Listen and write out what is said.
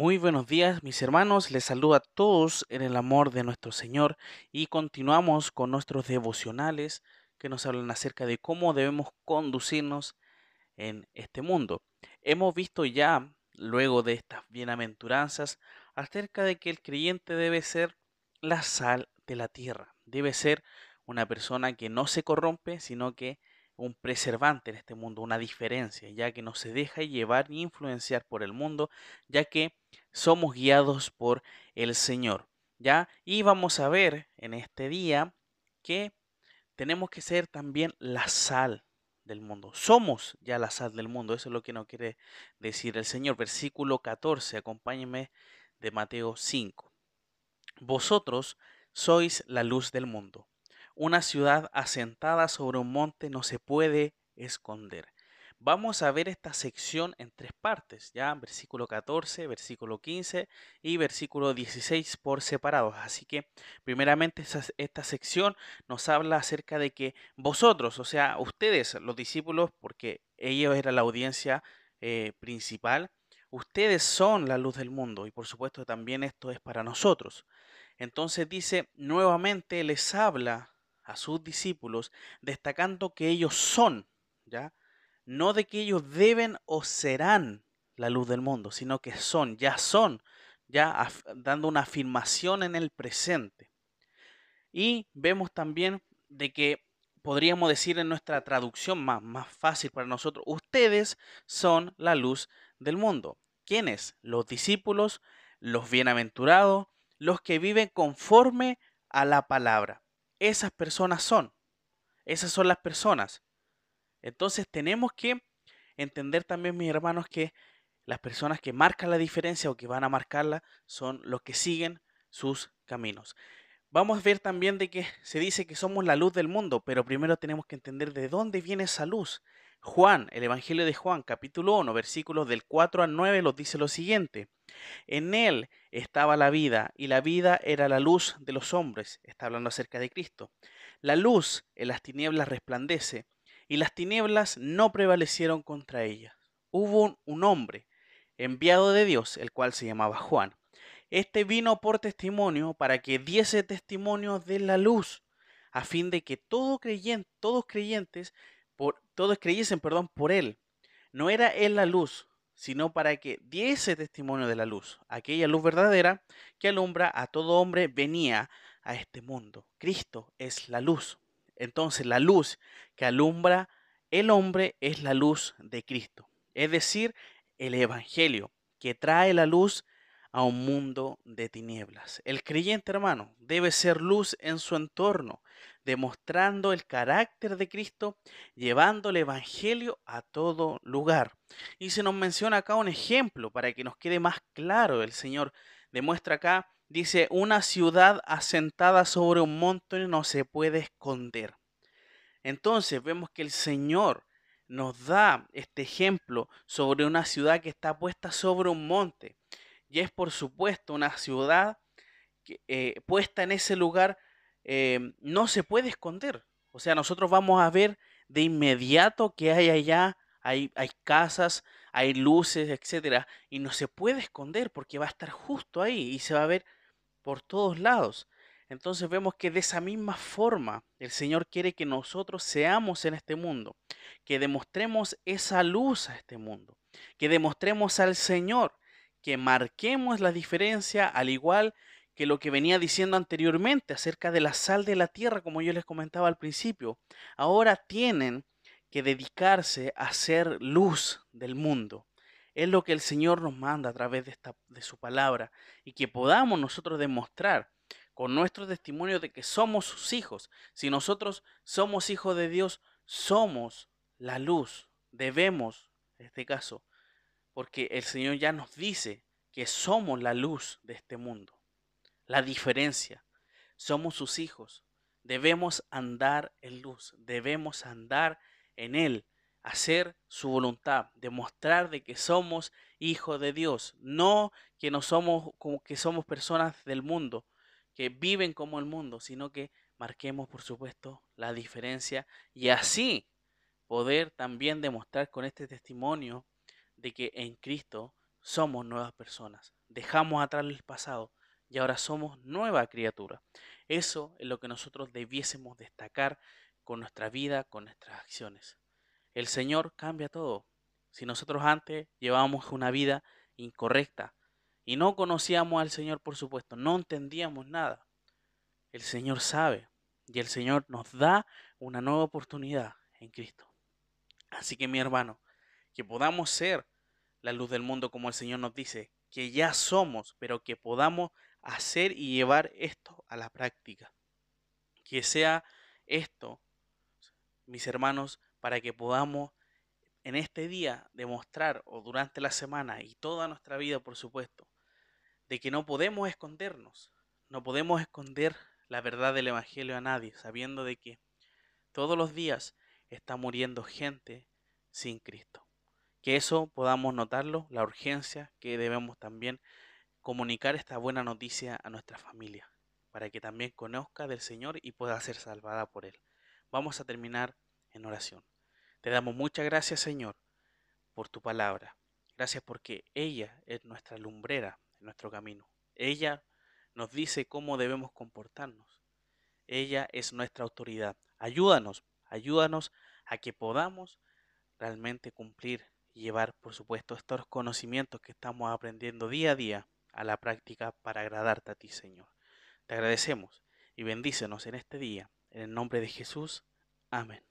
Muy buenos días, mis hermanos. Les saludo a todos en el amor de nuestro Señor y continuamos con nuestros devocionales que nos hablan acerca de cómo debemos conducirnos en este mundo. Hemos visto ya, luego de estas bienaventuranzas, acerca de que el creyente debe ser la sal de la tierra, debe ser una persona que no se corrompe, sino que un preservante en este mundo, una diferencia, ya que no se deja llevar ni influenciar por el mundo, ya que somos guiados por el Señor. ¿Ya? Y vamos a ver en este día que tenemos que ser también la sal del mundo. Somos ya la sal del mundo. Eso es lo que nos quiere decir el Señor. Versículo 14. Acompáñenme de Mateo 5. Vosotros sois la luz del mundo. Una ciudad asentada sobre un monte no se puede esconder. Vamos a ver esta sección en tres partes, ya versículo 14, versículo 15 y versículo 16 por separados. Así que primeramente esta, sección nos habla acerca de que vosotros, o sea, ustedes, los discípulos, porque ellos era la audiencia eh, principal, ustedes son la luz del mundo y por supuesto también esto es para nosotros. Entonces dice, nuevamente les habla a sus discípulos, destacando que ellos son, ¿ya? No de que ellos deben o serán la luz del mundo, sino que son, ya son, ya dando una afirmación en el presente. Y vemos también de que podríamos decir en nuestra traducción más, más fácil para nosotros, ustedes son la luz del mundo. ¿Quiénes? Los discípulos, los bienaventurados, los que viven conforme a la palabra esas personas son. Esas son las personas. Entonces tenemos que entender también, mis hermanos, que las personas que marcan la diferencia o que van a marcarla son los que siguen sus caminos. Vamos a ver también de que se dice que somos la luz del mundo, pero primero tenemos que entender de dónde viene esa luz. Juan, el Evangelio de Juan, capítulo 1, versículos del 4 al 9, nos dice lo siguiente. En él estaba la vida, y la vida era la luz de los hombres. Está hablando acerca de Cristo. La luz en las tinieblas resplandece, y las tinieblas no prevalecieron contra ella. Hubo un hombre enviado de Dios, el cual se llamaba Juan. Este vino por testimonio para que diese testimonio de la luz, a fin de que todo creyente, todos creyentes, por, todos creyesen, perdón, por él. No era él la luz, sino para que diese testimonio de la luz, aquella luz verdadera que alumbra a todo hombre venía a este mundo. Cristo es la luz. Entonces la luz que alumbra el hombre es la luz de Cristo, es decir, el Evangelio, que trae la luz a un mundo de tinieblas. El creyente hermano debe ser luz en su entorno, demostrando el carácter de Cristo, llevando el Evangelio a todo lugar. Y se nos menciona acá un ejemplo para que nos quede más claro. El Señor demuestra acá, dice, una ciudad asentada sobre un monte no se puede esconder. Entonces vemos que el Señor nos da este ejemplo sobre una ciudad que está puesta sobre un monte. Y es por supuesto una ciudad que, eh, puesta en ese lugar Em, no se puede esconder. O sea, nosotros vamos a ver de inmediato que hay allá, hay, hay casas, hay luces, etcétera, y no se puede esconder porque va a estar justo ahí y se va a ver por todos lados. Entonces vemos que de esa misma forma el Señor quiere que nosotros seamos en este mundo, que demostremos esa luz a este mundo, que demostremos al Señor, que marquemos la diferencia al igual que lo que venía diciendo anteriormente acerca de la sal de la tierra, como yo les comentaba al principio. Ahora tienen que dedicarse a ser luz del mundo. Es lo que el Señor nos manda a través de, esta, de su palabra y que podamos nosotros demostrar con nuestro testimonio de que somos sus hijos. Si nosotros somos hijos de Dios, somos la luz. Debemos, en este caso, porque el Señor ya nos dice que somos la luz de este mundo la diferencia. Somos sus hijos. Debemos andar en luz, debemos andar en Él, hacer su voluntad, demostrar de que somos hijos de Dios, no que no somos como que somos personas del mundo, que viven como el mundo, sino que marquemos por supuesto la diferencia y así poder también demostrar con este testimonio de que en Cristo somos nuevas personas. dejamos atrás el pasado y ahora somos nueva criatura. Eso es lo que nosotros debiésemos destacar con nuestra vida, con nuestras acciones. El Señor cambia todo. Si nosotros antes llevábamos una vida incorrecta y no conocíamos al Señor, por supuesto, no entendíamos nada, el Señor sabe y el Señor nos da una nueva oportunidad en Cristo. Así que mi hermano, que podamos ser la luz del mundo como el Señor nos dice, que ya somos, pero que podamos hacer y llevar esto a la práctica. Que sea esto, mis hermanos, para que podamos en este día demostrar, o durante la semana y toda nuestra vida, por supuesto, de que no podemos escondernos, no podemos esconder la verdad del Evangelio a nadie, sabiendo de que todos los días está muriendo gente sin Cristo. Que eso podamos notarlo, la urgencia que debemos también comunicar esta buena noticia a nuestra familia, para que también conozca del Señor y pueda ser salvada por Él. Vamos a terminar en oración. Te damos muchas gracias, Señor, por tu palabra. Gracias porque ella es nuestra lumbrera en nuestro camino. Ella nos dice cómo debemos comportarnos. Ella es nuestra autoridad. Ayúdanos, ayúdanos a que podamos realmente cumplir y llevar, por supuesto, estos conocimientos que estamos aprendiendo día a día a la práctica para agradarte a ti, Señor. Te agradecemos y bendícenos en este día. En el nombre de Jesús. Amén.